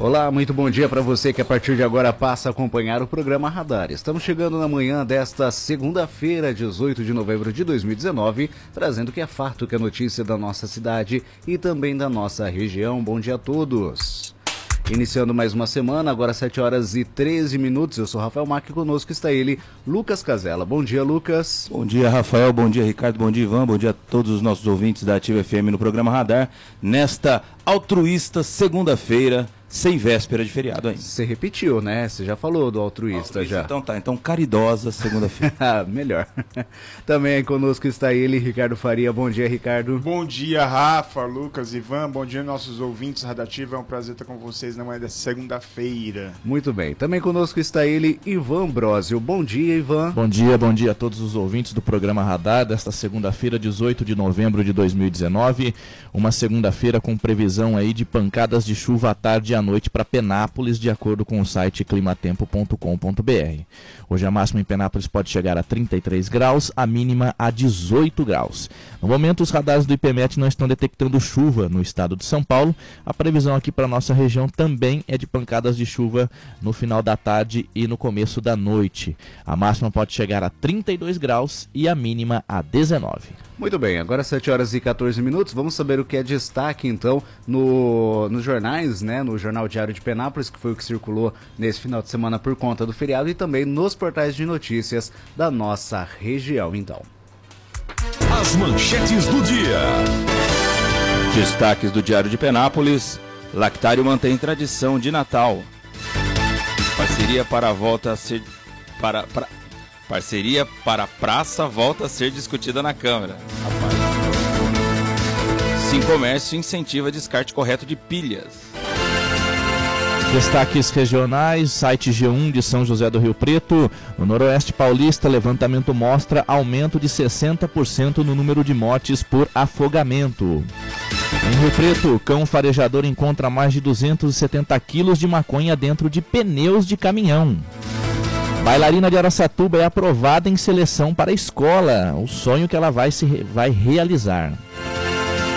Olá, muito bom dia para você que a partir de agora passa a acompanhar o programa Radar. Estamos chegando na manhã desta segunda-feira, 18 de novembro de 2019, trazendo o que é fato, que é notícia da nossa cidade e também da nossa região. Bom dia a todos. Iniciando mais uma semana, agora 7 horas e 13 minutos. Eu sou Rafael Mac e conosco está ele, Lucas Casella. Bom dia, Lucas. Bom dia, Rafael. Bom dia, Ricardo. Bom dia, Ivan. Bom dia a todos os nossos ouvintes da Ativa FM no programa Radar. Nesta altruísta segunda-feira, sem véspera de feriado ainda. Você repetiu, né? Você já falou do altruísta, altruísta já. Então tá, então caridosa segunda-feira. Ah, melhor. Também conosco está ele, Ricardo Faria. Bom dia, Ricardo. Bom dia, Rafa, Lucas, Ivan. Bom dia, nossos ouvintes radativos. É um prazer estar com vocês na manhã dessa segunda-feira. Muito bem. Também conosco está ele, Ivan Brosio. Bom dia, Ivan. Bom dia, bom dia a todos os ouvintes do programa Radar desta segunda-feira, 18 de novembro de 2019. Uma segunda-feira com previsão aí de pancadas de chuva à tarde e à noite para Penápolis, de acordo com o site climatempo.com.br. Hoje a máxima em Penápolis pode chegar a 33 graus, a mínima a 18 graus. No momento, os radares do IPMET não estão detectando chuva no estado de São Paulo. A previsão aqui para nossa região também é de pancadas de chuva no final da tarde e no começo da noite. A máxima pode chegar a 32 graus e a mínima a 19. Muito bem, agora 7 horas e 14 minutos. Vamos saber o que é destaque então no, nos jornais, né? No Jornal Diário de Penápolis, que foi o que circulou nesse final de semana por conta do feriado, e também nos portais de notícias da nossa região, então. As manchetes do dia. Destaques do Diário de Penápolis. Lactário mantém tradição de Natal. Parceria para a volta a ser. Para, para, Parceria para a praça volta a ser discutida na Câmara. Sim Comércio incentiva descarte correto de pilhas. Destaques regionais, site G1 de São José do Rio Preto. No Noroeste Paulista, levantamento mostra aumento de 60% no número de mortes por afogamento. Em Rio Preto, cão farejador encontra mais de 270 quilos de maconha dentro de pneus de caminhão. Bailarina de Araçatuba é aprovada em seleção para a escola, o sonho que ela vai, se, vai realizar.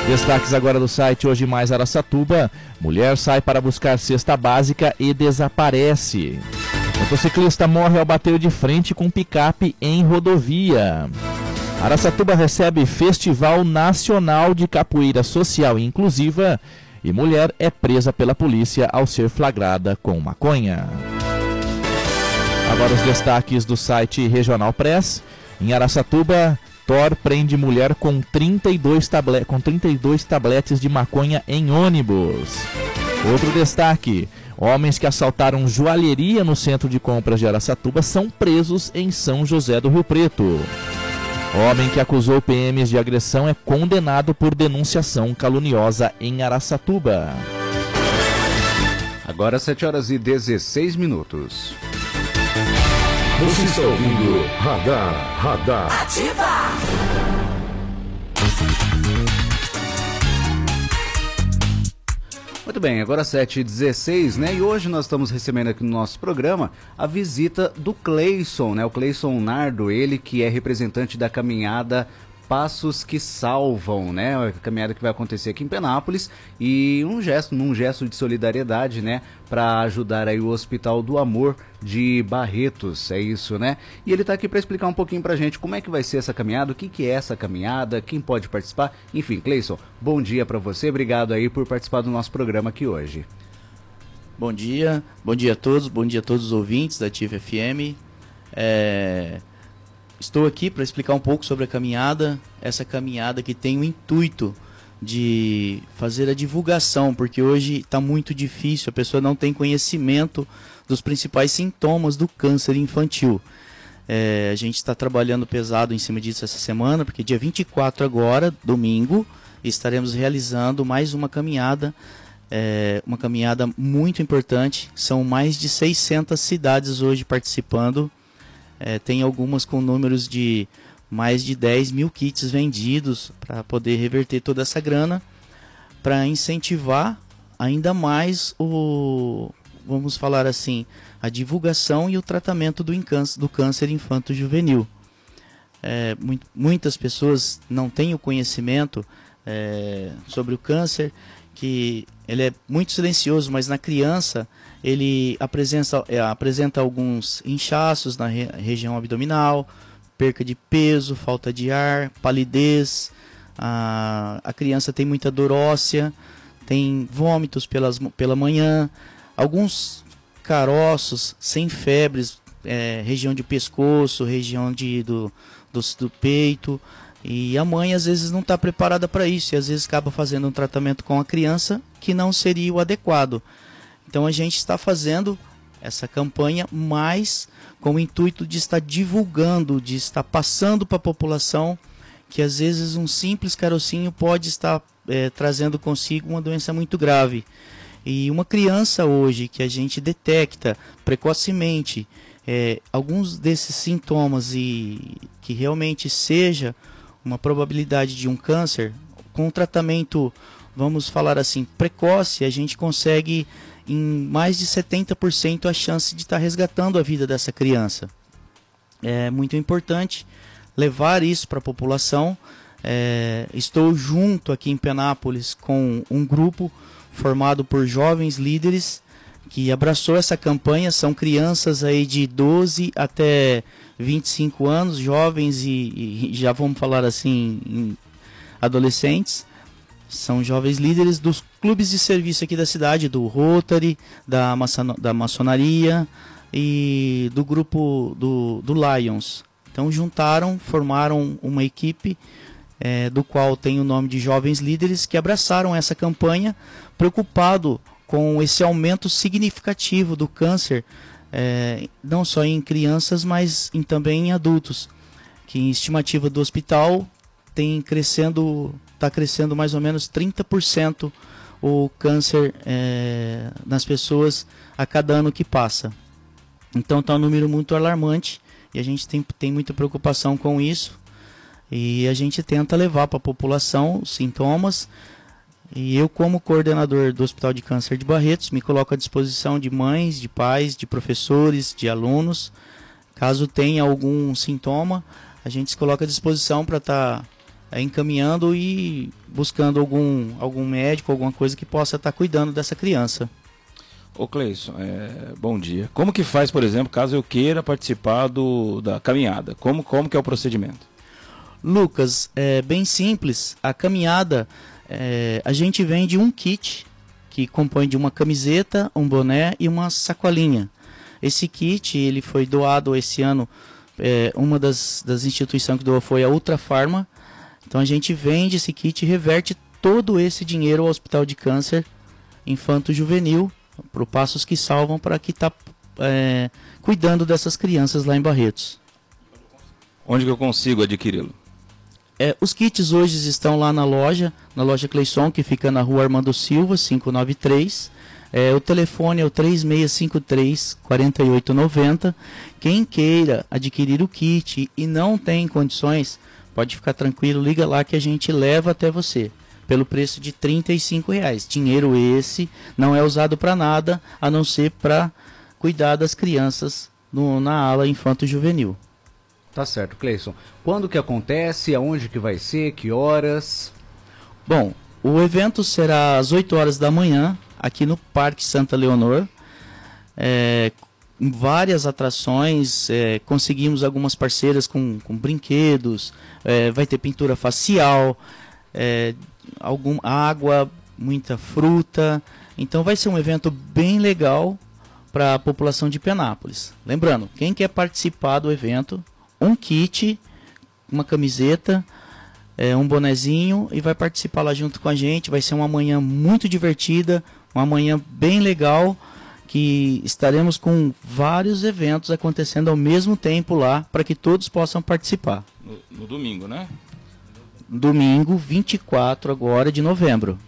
Destaques agora do site Hoje Mais Araçatuba. Mulher sai para buscar cesta básica e desaparece. Motociclista morre ao bater de frente com picape em rodovia. Araçatuba recebe Festival Nacional de Capoeira Social e Inclusiva. E mulher é presa pela polícia ao ser flagrada com maconha. Agora os destaques do site Regional Press. Em Araçatuba, Thor prende mulher com 32, tablet com 32 tabletes de maconha em ônibus. Outro destaque: homens que assaltaram joalheria no centro de compras de Araçatuba são presos em São José do Rio Preto. Homem que acusou PMs de agressão é condenado por denunciação caluniosa em Araçatuba. Agora 7 horas e 16 minutos. Você está ouvindo Radar, Radar. Ativa! Muito bem, agora 7h16, né? E hoje nós estamos recebendo aqui no nosso programa a visita do Cleison, né? O Cleison Nardo, ele que é representante da caminhada Passos que Salvam, né? A caminhada que vai acontecer aqui em Penápolis e um gesto, num gesto de solidariedade, né? Para ajudar aí o Hospital do Amor de Barretos, é isso, né? E ele está aqui para explicar um pouquinho para a gente como é que vai ser essa caminhada, o que, que é essa caminhada, quem pode participar. Enfim, Cleison, bom dia para você, obrigado aí por participar do nosso programa aqui hoje. Bom dia, bom dia a todos, bom dia a todos os ouvintes da TIV FM. É, Estou aqui para explicar um pouco sobre a caminhada, essa caminhada que tem o intuito de fazer a divulgação, porque hoje está muito difícil, a pessoa não tem conhecimento dos principais sintomas do câncer infantil. É, a gente está trabalhando pesado em cima disso essa semana, porque dia 24 agora, domingo, estaremos realizando mais uma caminhada, é, uma caminhada muito importante. São mais de 600 cidades hoje participando é, tem algumas com números de mais de 10 mil kits vendidos para poder reverter toda essa grana, para incentivar ainda mais o, vamos falar assim, a divulgação e o tratamento do, do câncer infanto-juvenil. É, muitas pessoas não têm o conhecimento é, sobre o câncer, que ele é muito silencioso, mas na criança ele apresenta, é, apresenta alguns inchaços na re, região abdominal, perca de peso, falta de ar, palidez, a, a criança tem muita dor óssea, tem vômitos pelas, pela manhã, alguns caroços sem febres, é, região de pescoço, região de, do, do, do peito. E a mãe às vezes não está preparada para isso e às vezes acaba fazendo um tratamento com a criança que não seria o adequado. Então a gente está fazendo essa campanha mais com o intuito de estar divulgando, de estar passando para a população que às vezes um simples carocinho pode estar é, trazendo consigo uma doença muito grave. E uma criança hoje que a gente detecta precocemente é, alguns desses sintomas e que realmente seja uma probabilidade de um câncer, com um tratamento, vamos falar assim, precoce, a gente consegue em mais de 70% a chance de estar tá resgatando a vida dessa criança. É muito importante levar isso para a população. É, estou junto aqui em Penápolis com um grupo formado por jovens líderes que abraçou essa campanha. São crianças aí de 12 até 25 anos, jovens e, e já vamos falar assim, adolescentes. São jovens líderes dos clubes de serviço aqui da cidade, do Rotary, da, maçon da maçonaria e do grupo do, do Lions. Então juntaram, formaram uma equipe é, do qual tem o nome de Jovens Líderes que abraçaram essa campanha, preocupado com esse aumento significativo do câncer, é, não só em crianças, mas em, também em adultos. Que em estimativa do hospital tem crescendo, está crescendo mais ou menos 30% o câncer é, nas pessoas a cada ano que passa. Então está um número muito alarmante e a gente tem, tem muita preocupação com isso. E a gente tenta levar para a população os sintomas. E eu, como coordenador do Hospital de Câncer de Barretos, me coloco à disposição de mães, de pais, de professores, de alunos. Caso tenha algum sintoma, a gente se coloca à disposição para estar tá, é, encaminhando e buscando algum, algum médico, alguma coisa que possa estar cuidando dessa criança. Ô Cleison, é, bom dia. Como que faz, por exemplo, caso eu queira participar do, da caminhada? Como, como que é o procedimento? Lucas, é bem simples. A caminhada, é, a gente vende um kit que compõe de uma camiseta, um boné e uma sacolinha. Esse kit ele foi doado esse ano. É, uma das, das instituições que doou foi a Ultra Farma. Então a gente vende esse kit e reverte todo esse dinheiro ao Hospital de Câncer Infanto Juvenil para o Passos que Salvam, para que está é, cuidando dessas crianças lá em Barretos. Onde que eu consigo adquiri-lo? É, os kits hoje estão lá na loja, na loja Cleison, que fica na rua Armando Silva, 593. É, o telefone é o 3653 4890. Quem queira adquirir o kit e não tem condições, pode ficar tranquilo, liga lá que a gente leva até você pelo preço de R$ reais. Dinheiro esse não é usado para nada a não ser para cuidar das crianças no, na ala infanto-juvenil. Tá certo, Cleison. Quando que acontece? Aonde que vai ser? Que horas? Bom, o evento será às 8 horas da manhã, aqui no Parque Santa Leonor. É, várias atrações, é, conseguimos algumas parceiras com, com brinquedos, é, vai ter pintura facial, é, algum água, muita fruta. Então vai ser um evento bem legal para a população de Penápolis. Lembrando, quem quer participar do evento, um kit, uma camiseta, é, um bonezinho e vai participar lá junto com a gente. Vai ser uma manhã muito divertida, uma manhã bem legal que estaremos com vários eventos acontecendo ao mesmo tempo lá para que todos possam participar. No, no domingo, né? domingo 24 agora de novembro.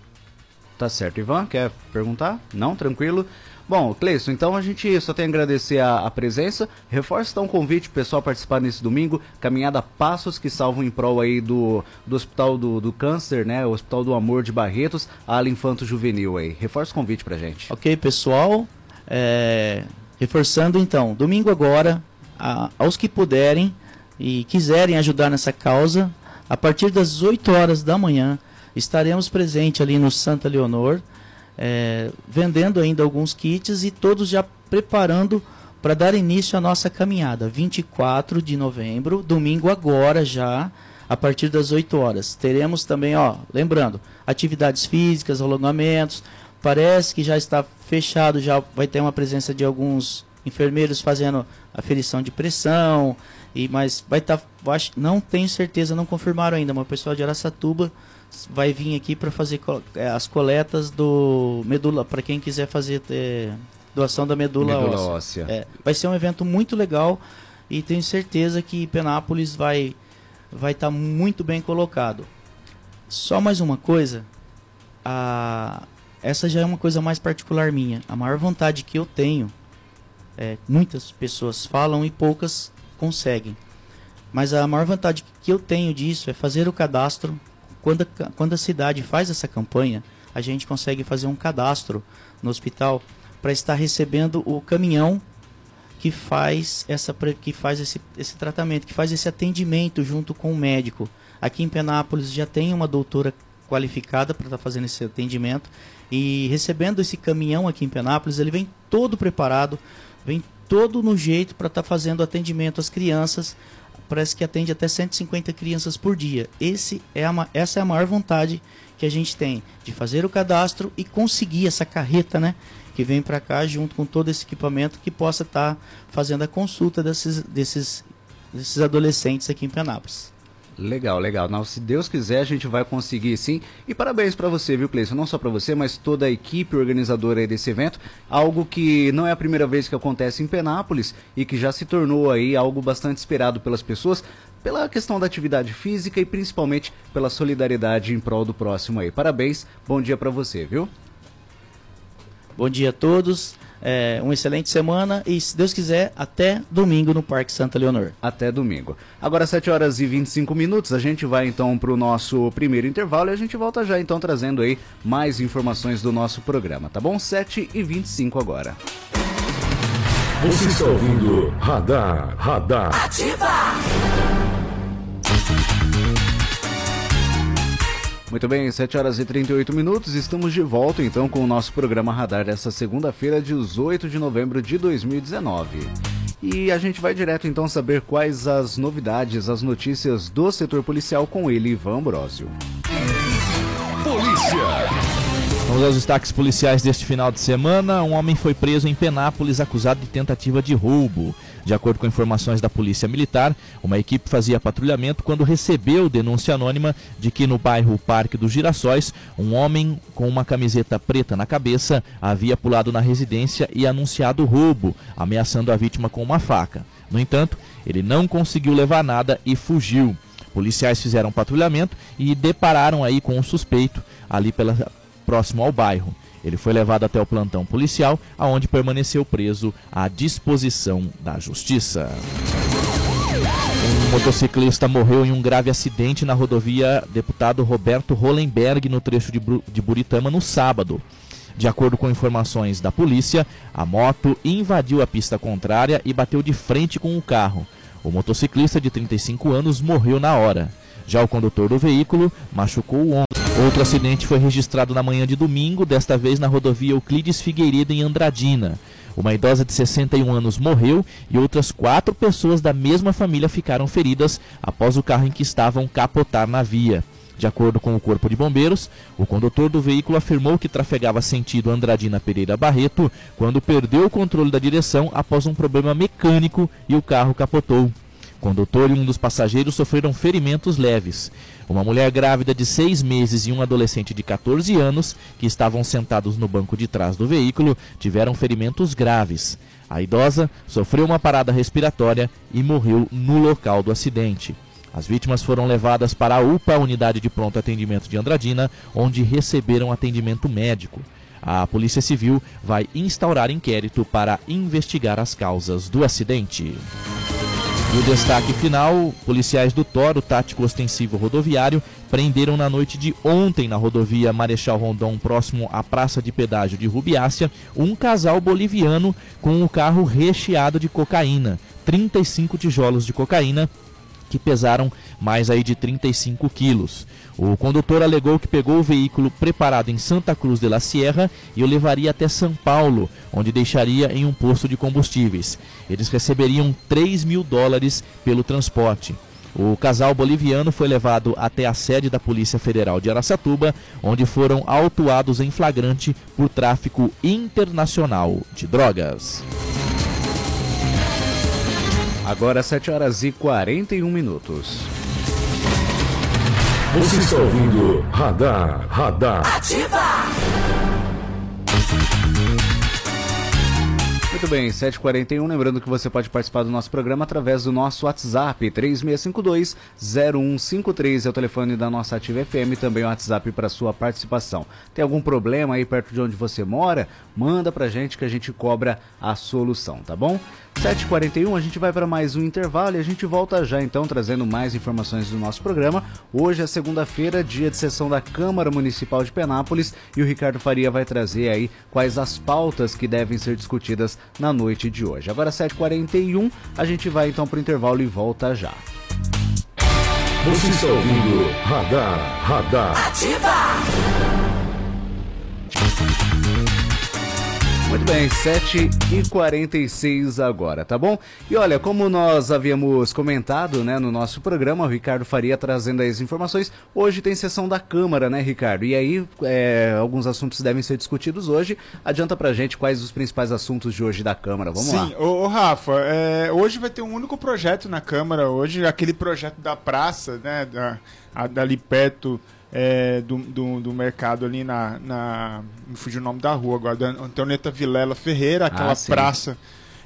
Tá certo, Ivan, quer perguntar? Não, tranquilo. Bom, Cleison, então a gente só tem a agradecer a, a presença. Reforça então o convite pro pessoal participar nesse domingo. Caminhada Passos que salvam em prol aí do, do Hospital do, do Câncer, né? O Hospital do Amor de Barretos, ala Infanto Juvenil aí. Reforça o convite pra gente. Ok, pessoal. É, reforçando então, domingo agora, a, aos que puderem e quiserem ajudar nessa causa, a partir das 8 horas da manhã, estaremos presentes ali no Santa Leonor é, vendendo ainda alguns kits e todos já preparando para dar início à nossa caminhada. 24 de novembro, domingo agora já, a partir das 8 horas. Teremos também, ó, lembrando, atividades físicas, alongamentos. Parece que já está fechado, já vai ter uma presença de alguns enfermeiros fazendo aferição de pressão. E mas vai estar, tá, não tenho certeza, não confirmaram ainda, mas o pessoal de Araçatuba vai vir aqui para fazer é, as coletas do medula para quem quiser fazer é, doação da medula, medula óssea. óssea. É, vai ser um evento muito legal e tenho certeza que Penápolis vai vai estar tá muito bem colocado. Só mais uma coisa, a essa já é uma coisa mais particular minha. A maior vontade que eu tenho, é, muitas pessoas falam e poucas conseguem. Mas a maior vantagem que eu tenho disso é fazer o cadastro quando a, quando a cidade faz essa campanha, a gente consegue fazer um cadastro no hospital para estar recebendo o caminhão que faz essa que faz esse, esse tratamento, que faz esse atendimento junto com o médico. Aqui em Penápolis já tem uma doutora qualificada para estar tá fazendo esse atendimento e recebendo esse caminhão aqui em Penápolis, ele vem todo preparado, vem todo no jeito para estar tá fazendo atendimento às crianças parece que atende até 150 crianças por dia. Esse é a, essa é a maior vontade que a gente tem de fazer o cadastro e conseguir essa carreta, né? Que vem para cá junto com todo esse equipamento que possa estar tá fazendo a consulta desses, desses, desses adolescentes aqui em Penápolis. Legal, legal. Não, se Deus quiser, a gente vai conseguir sim. E parabéns para você, viu, Cleison? Não só para você, mas toda a equipe organizadora desse evento. Algo que não é a primeira vez que acontece em Penápolis e que já se tornou aí algo bastante esperado pelas pessoas, pela questão da atividade física e principalmente pela solidariedade em prol do próximo aí. Parabéns, bom dia para você, viu? Bom dia a todos é, uma excelente semana e, se Deus quiser, até domingo no Parque Santa Leonor. Até domingo. Agora, 7 horas e 25 minutos, a gente vai então para o nosso primeiro intervalo e a gente volta já então trazendo aí mais informações do nosso programa, tá bom? 7 e 25 agora. Você está ouvindo Radar, Radar. Ativa! Muito bem, 7 horas e 38 minutos, estamos de volta então com o nosso programa Radar dessa segunda-feira, 18 de novembro de 2019. E a gente vai direto então saber quais as novidades, as notícias do setor policial com ele, Ivan Brosio. Polícia! Vamos aos destaques policiais deste final de semana. Um homem foi preso em Penápolis acusado de tentativa de roubo. De acordo com informações da Polícia Militar, uma equipe fazia patrulhamento quando recebeu denúncia anônima de que no bairro Parque dos Girassóis, um homem com uma camiseta preta na cabeça havia pulado na residência e anunciado roubo, ameaçando a vítima com uma faca. No entanto, ele não conseguiu levar nada e fugiu. Policiais fizeram patrulhamento e depararam aí com um suspeito ali pela próximo ao bairro. Ele foi levado até o plantão policial, aonde permaneceu preso à disposição da justiça. Um motociclista morreu em um grave acidente na rodovia deputado Roberto Hollenberg, no trecho de, Buritama, no sábado. De acordo com informações da polícia, a moto invadiu a pista contrária e bateu de frente com o carro. O motociclista de 35 anos morreu na hora. Já o condutor do veículo machucou o ombro. Outro acidente foi registrado na manhã de domingo, desta vez na rodovia Euclides Figueiredo, em Andradina. Uma idosa de 61 anos morreu e outras quatro pessoas da mesma família ficaram feridas após o carro em que estavam capotar na via. De acordo com o Corpo de Bombeiros, o condutor do veículo afirmou que trafegava sentido Andradina Pereira Barreto quando perdeu o controle da direção após um problema mecânico e o carro capotou. Condutor e um dos passageiros sofreram ferimentos leves. Uma mulher grávida de seis meses e um adolescente de 14 anos, que estavam sentados no banco de trás do veículo, tiveram ferimentos graves. A idosa sofreu uma parada respiratória e morreu no local do acidente. As vítimas foram levadas para a UPA, unidade de pronto atendimento de Andradina, onde receberam atendimento médico. A Polícia Civil vai instaurar inquérito para investigar as causas do acidente. E o destaque final: policiais do Toro Tático Ostensivo Rodoviário prenderam na noite de ontem na rodovia Marechal Rondon, próximo à Praça de Pedágio de Rubiácia, um casal boliviano com um carro recheado de cocaína. 35 tijolos de cocaína que pesaram mais aí de 35 quilos. O condutor alegou que pegou o veículo preparado em Santa Cruz de la Sierra e o levaria até São Paulo, onde deixaria em um posto de combustíveis. Eles receberiam 3 mil dólares pelo transporte. O casal boliviano foi levado até a sede da Polícia Federal de Aracatuba, onde foram autuados em flagrante por tráfico internacional de drogas. Agora 7 horas e 41 minutos. Você está ouvindo Radar, Radar. Ativa! Muito bem, 7h41. Lembrando que você pode participar do nosso programa através do nosso WhatsApp, 3652-0153 é o telefone da nossa Ativa FM, também o WhatsApp para sua participação. Tem algum problema aí perto de onde você mora? Manda pra gente que a gente cobra a solução, tá bom? 7h41, a gente vai para mais um intervalo e a gente volta já então trazendo mais informações do nosso programa. Hoje é segunda-feira, dia de sessão da Câmara Municipal de Penápolis e o Ricardo Faria vai trazer aí quais as pautas que devem ser discutidas na noite de hoje. Agora 7h41, a gente vai então para o intervalo e volta já. Você está ouvindo Radar, Radar. Ativa! Muito bem, 7 e 46 agora, tá bom? E olha, como nós havíamos comentado né, no nosso programa, o Ricardo Faria trazendo as informações, hoje tem sessão da Câmara, né, Ricardo? E aí, é, alguns assuntos devem ser discutidos hoje. Adianta pra gente quais os principais assuntos de hoje da Câmara, vamos Sim, lá. Sim, ô, Rafa, é, hoje vai ter um único projeto na Câmara, hoje, aquele projeto da praça, né, da, a, dali perto é, do, do, do, mercado ali na, na. Me fugiu o nome da rua agora, da Antonieta Vilela Ferreira, aquela ah, praça.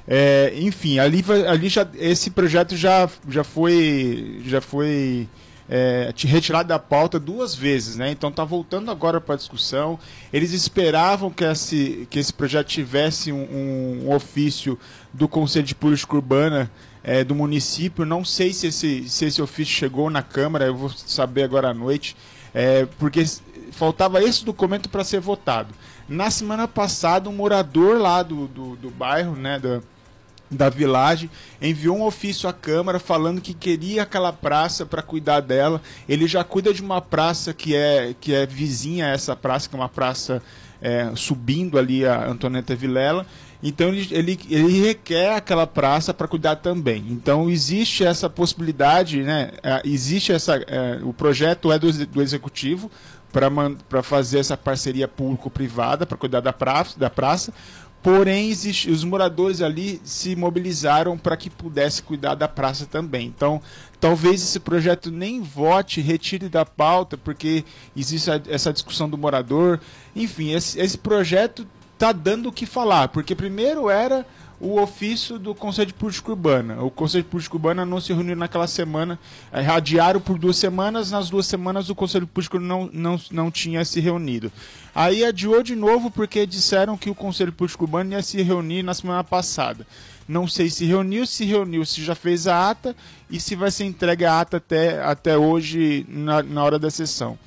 É, enfim, ali, ali já, esse projeto já, já foi. Já foi é, retirado da pauta duas vezes, né? Então está voltando agora para a discussão. Eles esperavam que esse, que esse projeto tivesse um, um ofício do Conselho de Política Urbana é, do município. Não sei se esse, se esse ofício chegou na Câmara, eu vou saber agora à noite é, porque faltava esse documento para ser votado. Na semana passada, um morador lá do, do, do bairro, né, da, da vilagem, enviou um ofício à Câmara falando que queria aquela praça para cuidar dela. Ele já cuida de uma praça que é, que é vizinha a essa praça, que é uma praça é, subindo ali a Antonieta Vilela. Então ele, ele, ele requer aquela praça para cuidar também. Então existe essa possibilidade, né? É, existe essa. É, o projeto é do, do executivo para fazer essa parceria público-privada para cuidar da praça, da praça. Porém, existe, os moradores ali se mobilizaram para que pudesse cuidar da praça também. Então, talvez esse projeto nem vote, retire da pauta, porque existe a, essa discussão do morador. Enfim, esse, esse projeto está dando o que falar, porque primeiro era o ofício do Conselho de Política Urbana. O Conselho de Política Urbana não se reuniu naquela semana, é, radiaram por duas semanas, nas duas semanas o Conselho de Política não, não, não tinha se reunido. Aí adiou de novo porque disseram que o Conselho de Política Urbana ia se reunir na semana passada. Não sei se reuniu, se reuniu, se já fez a ata e se vai ser entregue a ata até, até hoje na, na hora da sessão.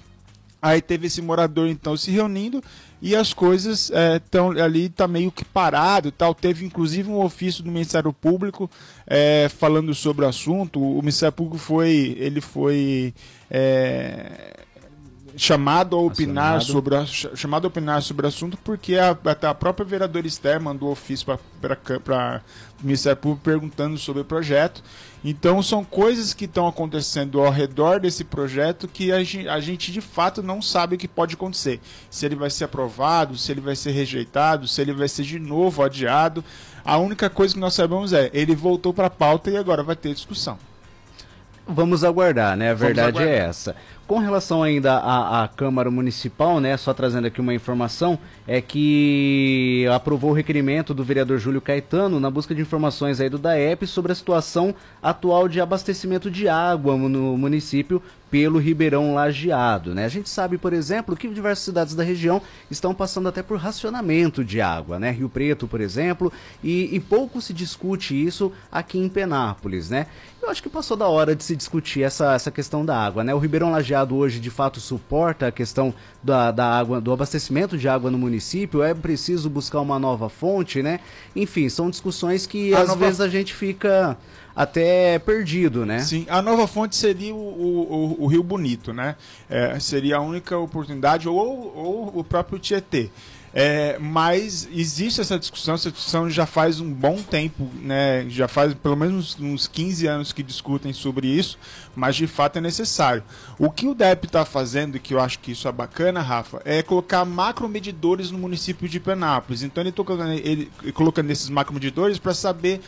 Aí teve esse morador então se reunindo e as coisas estão é, ali tá meio que parado tal. Teve inclusive um ofício do Ministério Público é, falando sobre o assunto. O Ministério Público foi ele foi é, chamado a opinar Acionado. sobre a, chamado a opinar sobre o assunto porque a, a própria vereadora Esther mandou ofício para o Ministério Público perguntando sobre o projeto então são coisas que estão acontecendo ao redor desse projeto que a gente, a gente, de fato não sabe o que pode acontecer. Se ele vai ser aprovado, se ele vai ser rejeitado, se ele vai ser de novo adiado. A única coisa que nós sabemos é ele voltou para a pauta e agora vai ter discussão. Vamos aguardar, né? A verdade é essa. Com relação ainda à, à Câmara Municipal, né? Só trazendo aqui uma informação, é que aprovou o requerimento do vereador Júlio Caetano na busca de informações aí do DAEP sobre a situação atual de abastecimento de água no município pelo Ribeirão Lajeado, né? A gente sabe, por exemplo, que diversas cidades da região estão passando até por racionamento de água, né? Rio Preto, por exemplo, e, e pouco se discute isso aqui em Penápolis, né? Eu acho que passou da hora de se discutir essa, essa questão da água, né? O Ribeirão Lajeado hoje, de fato, suporta a questão da, da água, do abastecimento de água no município, é preciso buscar uma nova fonte, né? Enfim, são discussões que A às nova- vezes a gente fica até perdido, né? Sim, a nova fonte seria o, o, o- o Rio Bonito, né? É, seria a única oportunidade, ou, ou o próprio Tietê. É, mas existe essa discussão, essa discussão já faz um bom tempo, né? já faz pelo menos uns 15 anos que discutem sobre isso, mas de fato é necessário. O que o DEP está fazendo, que eu acho que isso é bacana, Rafa, é colocar macromedidores no município de Penápolis. Então ele está ele, colocando esses macromedidores para saber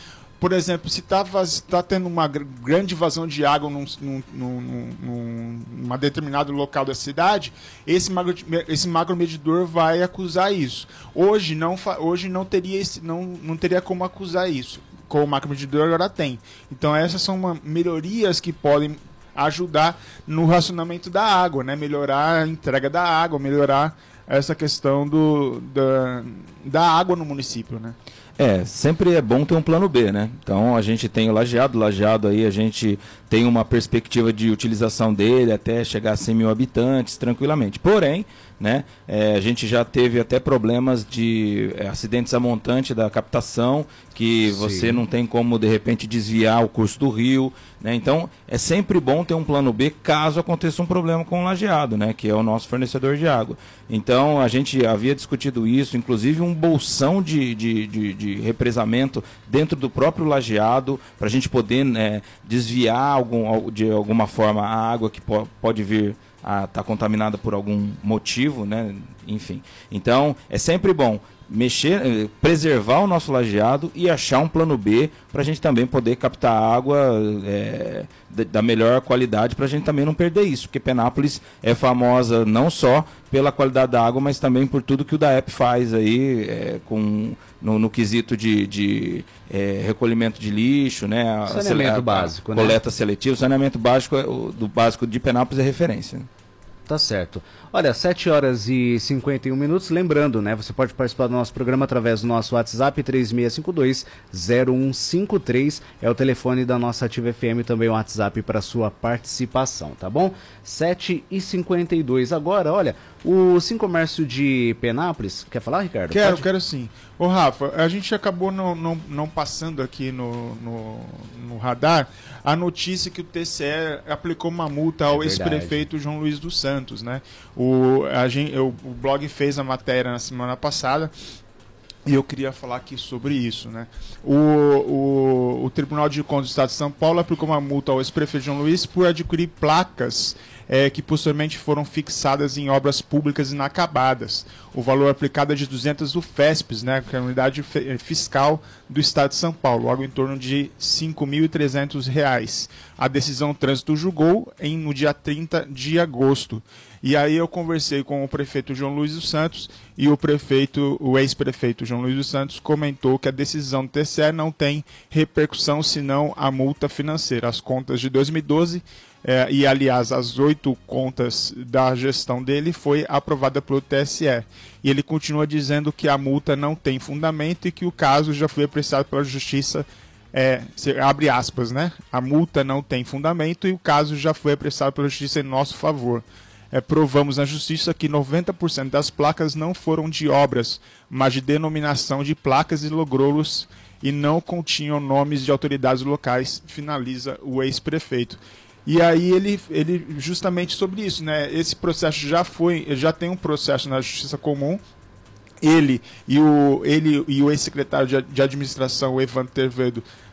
por exemplo, se está tendo uma gr- grande vazão de água num, num, num, num, numa determinado local da cidade, esse, macro, esse macromedidor vai acusar isso. Hoje não, hoje não, teria, esse, não, não teria como acusar isso. Com o macromedidor agora tem. Então essas são uma, melhorias que podem ajudar no racionamento da água, né? melhorar a entrega da água, melhorar essa questão do, da, da água no município. Né? É, sempre é bom ter um plano B, né? Então a gente tem o lajeado, o lajeado aí a gente tem uma perspectiva de utilização dele até chegar a 100 mil habitantes tranquilamente. Porém, né, é, a gente já teve até problemas de é, acidentes a montante da captação, que você não tem como de repente desviar o curso do rio, né? Então é sempre bom ter um plano B caso aconteça um problema com o lajeado, né, que é o nosso fornecedor de água. Então a gente havia discutido isso, inclusive um bolsão de, de, de, de represamento dentro do próprio lajeado, para a gente poder né, desviar algum, de alguma forma a água que po pode vir a estar contaminada por algum motivo, né? Enfim. Então é sempre bom mexer, eh, preservar o nosso lajeado e achar um plano B para a gente também poder captar água eh, da- melhor qualidade para a gente também não perder isso, porque Penápolis é famosa não só pela qualidade da água, mas também por tudo que o DAEP faz aí eh, com no, no quesito de, de, eh, recolhimento de lixo, né? Saneamento a- a básico, né? coleta seletiva, saneamento básico é do básico de Penápolis é referência. Tá certo. Olha, 7 horas e 51 minutos. Lembrando, né? Você pode participar do nosso programa através do nosso WhatsApp 3652-0153. É o telefone da nossa Ativa FM, também o WhatsApp para sua participação, tá bom? 7 e 52 Agora, olha, o Sim Comércio de Penápolis. Quer falar, Ricardo? Quero, Pode? quero sim. Ô Rafa, a gente acabou não, não, não passando aqui no, no, no radar a notícia que o TCE aplicou uma multa ao É ex-prefeito João Luiz dos Santos, né? O, a gente, o, o blog fez a matéria na semana passada e eu queria falar aqui sobre isso, né? O, o, o Tribunal de Contas do Estado de São Paulo aplicou uma multa ao ex-prefeito João Luiz por adquirir placas eh, que posteriormente foram fixadas em obras públicas inacabadas. O valor aplicado é de 200 do FESPES, né, que é a unidade eh, fiscal do Estado de São Paulo, algo em torno de 5.300 reais. A decisão trânsito julgou em, no dia 30 de agosto. E aí eu conversei com o prefeito João Luiz dos Santos e o prefeito, o ex-prefeito João Luiz dos Santos comentou que a decisão do TCE não tem repercussão senão a multa financeira. As contas de 2012 eh, e aliás as oito contas da gestão dele foi aprovada pelo TSE. E ele continua dizendo que a multa não tem fundamento e que o caso já foi apreciado pela Justiça é, abre aspas, né? A multa não tem fundamento e o caso já foi apreciado pela justiça em nosso favor. É, provamos na justiça que 90% das placas não foram de obras, mas de denominação de placas e logrolos e não continham nomes de autoridades locais, finaliza o ex-prefeito. E aí ele, ele justamente sobre isso, né? Esse processo já foi, já tem um processo na Justiça Comum ele e o, ele e o ex-secretário de, de administração, Evandro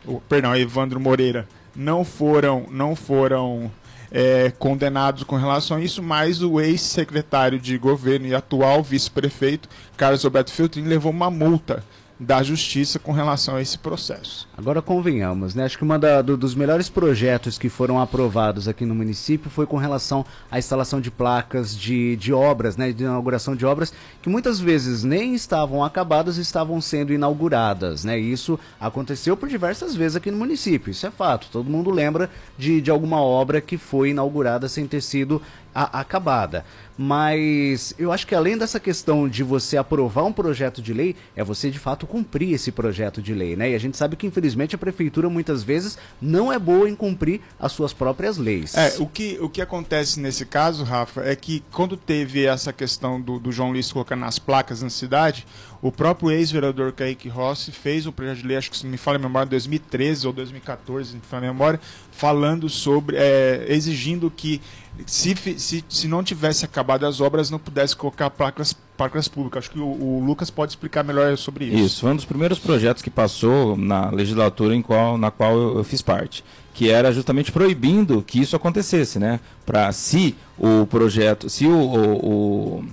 o, perdão, Evandro Moreira, não foram, não foram é, condenados com relação a isso, mas o ex-secretário de governo e atual vice-prefeito, Carlos Alberto Filtrin, levou uma multa da justiça com relação a esse processo. Agora convenhamos, né? Acho que um do, dos melhores projetos que foram aprovados aqui no município foi com relação à instalação de placas de, de obras, né? De inauguração de obras que muitas vezes nem estavam acabadas estavam sendo inauguradas, né? Isso aconteceu por diversas vezes aqui no município, isso é fato. Todo mundo lembra de, de alguma obra que foi inaugurada sem ter sido a, acabada. Mas eu acho que além dessa questão de você aprovar um projeto de lei, é você de fato cumprir esse projeto de lei, né? E a gente sabe que infelizmente a prefeitura muitas vezes não é boa em cumprir as suas próprias leis. É, o que, o que acontece nesse caso, Rafa, é que quando teve essa questão do, do João Luiz colocando nas placas na cidade, o próprio ex-vereador Kaique Rossi fez um projeto de lei, acho que se me fala a memória, 2013 ou 2014, me fala a memória, falando sobre, é, exigindo que se, se, se não tivesse acabado as obras, não pudesse colocar placas, placas públicas. Acho que o, o, Lucas pode explicar melhor sobre isso. Isso, foi um dos primeiros projetos que passou na legislatura em qual, na qual eu, eu fiz parte. Que era justamente proibindo que isso acontecesse, né? Para se o projeto, se o, o,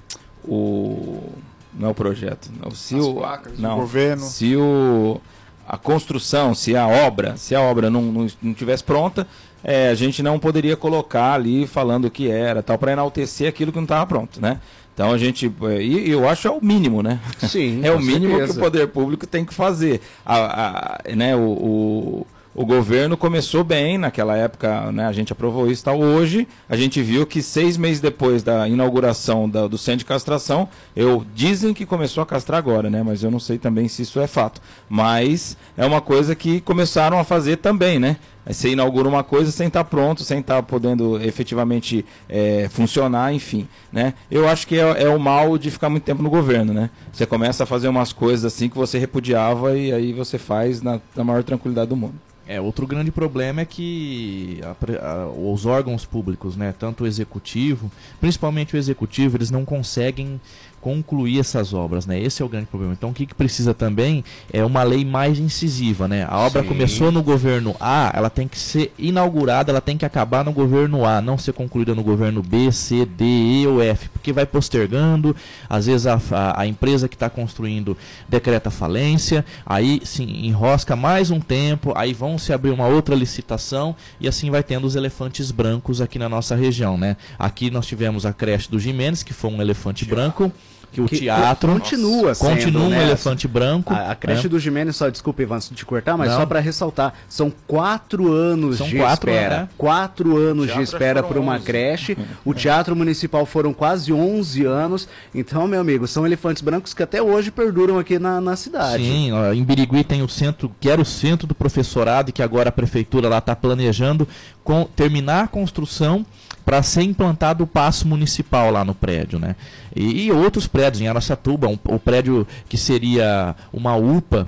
o não é o projeto, não, se As o placas, não, o governo, se o a construção, se a obra, se a obra não, não, não tivesse pronta, é, a gente não poderia colocar ali falando o que era, tal, para enaltecer aquilo que não estava pronto, né? Então a gente. É, e eu acho é o mínimo, né? Sim. é o mínimo certeza. que o poder público tem que fazer. A, a né, o, o o governo começou bem naquela época, né, a gente aprovou isso tal. Hoje, a gente viu que seis meses depois da inauguração da, do centro de castração, eu dizem que começou a castrar agora, né? Mas eu não sei também se isso é fato. Mas é uma coisa que começaram a fazer também, né? Você inaugura uma coisa sem estar pronto, sem estar podendo efetivamente é, funcionar, enfim. Né? Eu acho que é, é, o mal de ficar muito tempo no governo. Né? Você começa a fazer umas coisas assim que você repudiava e aí você faz na, na maior tranquilidade do mundo. É, outro grande problema é que a, a, os órgãos públicos, né, tanto o executivo, principalmente o executivo, eles não conseguem concluir essas obras, né? Esse é o grande problema. Então, o que, que precisa também é uma lei mais incisiva, né? A obra Sim. começou no governo A, ela tem que ser inaugurada, ela tem que acabar no governo A, não ser concluída no governo B, C, D, E ou F, porque vai postergando. Às vezes a, a, a empresa que está construindo decreta falência, aí sim enrosca mais um tempo, aí vão se abrir uma outra licitação e assim vai tendo os elefantes brancos aqui na nossa região, né? Aqui nós tivemos a creche do Jimenez, que foi um elefante branco que o que, teatro continua sendo, continua um né? elefante branco. A, a creche né? do Jimenez, só desculpe, Ivan, te cortar, mas Não. só para ressaltar, são quatro anos são de quatro, espera. Né? Quatro anos de espera por uma 11. creche. O Teatro Municipal foram quase 11 anos. Então, meu amigo, são elefantes brancos que até hoje perduram aqui na, na cidade. Sim, ó, em Birigui tem o centro, que era o centro do professorado e que agora a prefeitura lá está planejando com, terminar a construção para ser implantado o passo municipal lá no prédio, né? E, e outros prédios, em Araçatuba, um, o prédio que seria uma UPA,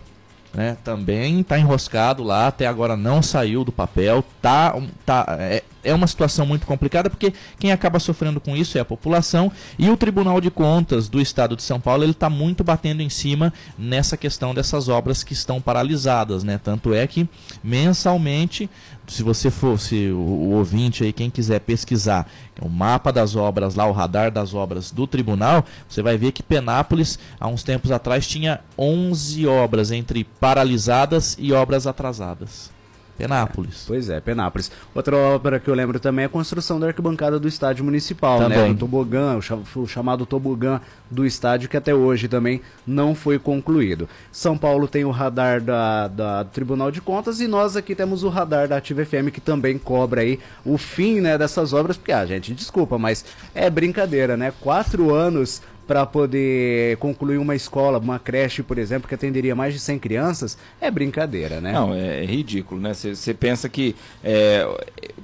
né, também está enroscado lá, até agora não saiu do papel, tá, tá, é, é uma situação muito complicada porque quem acaba sofrendo com isso é a população e o Tribunal de Contas do Estado de São Paulo ele está muito batendo em cima nessa questão dessas obras que estão paralisadas, né? Tanto é que mensalmente, se você fosse o, ouvinte aí, quem quiser pesquisar o mapa das obras lá, o radar das obras do tribunal, você vai ver que Penápolis, há uns tempos atrás, tinha 11 obras entre paralisadas e obras atrasadas. Penápolis. É, pois é, Penápolis. Outra obra que eu lembro também é a construção da arquibancada do estádio municipal, né? também. né? O tobogã, o, chamado tobogã do estádio, que até hoje também não foi concluído. São Paulo tem o radar da, da do Tribunal de Contas e nós aqui temos o radar da Ativa FM, que também cobra aí o fim né, dessas obras, porque, ah, gente, desculpa, mas é brincadeira, né? Quatro anos para poder concluir uma escola, uma creche, por exemplo, que atenderia mais de 100 crianças, é brincadeira, né? Não, é, é ridículo, né? Você pensa que. É,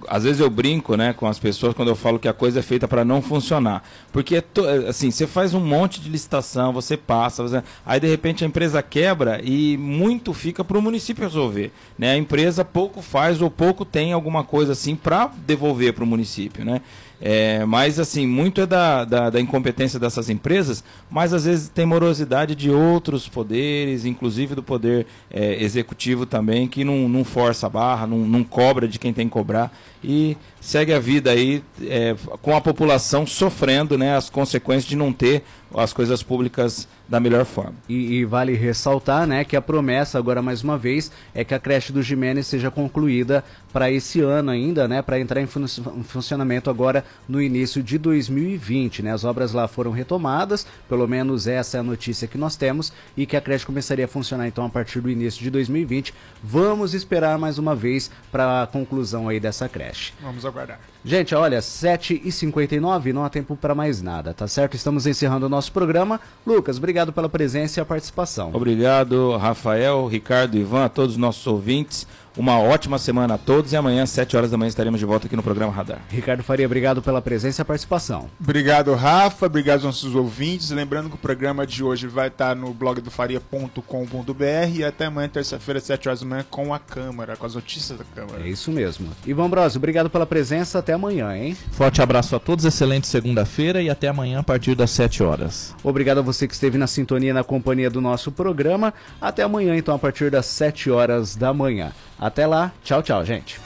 às vezes eu brinco né, com as pessoas quando eu falo que a coisa é feita para não funcionar. Porque, assim, você faz um monte de licitação, você passa, você... aí de repente a empresa quebra e muito fica para o município resolver. Né? A empresa pouco faz ou pouco tem alguma coisa assim para devolver para o município, né? É, mas, assim, muito é da, da, da, incompetência dessas empresas, mas às vezes tem morosidade de outros poderes, inclusive do poder é, executivo também, que não, não força a barra, não, não cobra de quem tem que cobrar. E segue a vida aí é, com a população sofrendo né, as consequências de não ter as coisas públicas da melhor forma. E, e, vale ressaltar, né, que a promessa agora mais uma vez é que a creche do Jimenez seja concluída para esse ano ainda, né, para entrar em fun funcionamento agora no início de 2020, né? As obras lá foram retomadas, pelo menos essa é a notícia que nós temos e que a creche começaria a funcionar então a partir do início de 2020. Vamos esperar mais uma vez para a conclusão aí dessa creche. Vamos aguardar. Gente, olha, 7h59, não há tempo para mais nada, tá certo? Estamos encerrando o nosso programa. Lucas, obrigado pela presença e a participação. Obrigado, Rafael, Ricardo, Ivan, a todos os nossos ouvintes. Uma ótima semana a todos e amanhã, às 7 horas da manhã, estaremos de volta aqui no programa Radar. Ricardo Faria, obrigado pela presença e a participação. Obrigado, Rafa. Obrigado aos nossos ouvintes. Lembrando que o programa de hoje vai estar no blog do faria.com.br e até amanhã, terça-feira, às 7 horas da manhã, com a Câmara, com as notícias da Câmara. É isso mesmo. Ivan Brosio, obrigado pela presença. Até amanhã, hein? Forte abraço a todos, excelente segunda-feira e até amanhã a partir das 7 horas. Obrigado a você que esteve na sintonia na companhia do nosso programa. Até amanhã, então, a partir das 7 horas da manhã. Até lá, tchau, tchau, gente.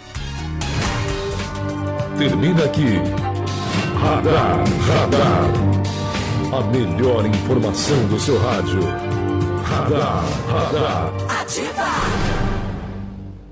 Termina aqui. Radar, radar. A melhor informação do seu rádio. Radar, radar. Ativa!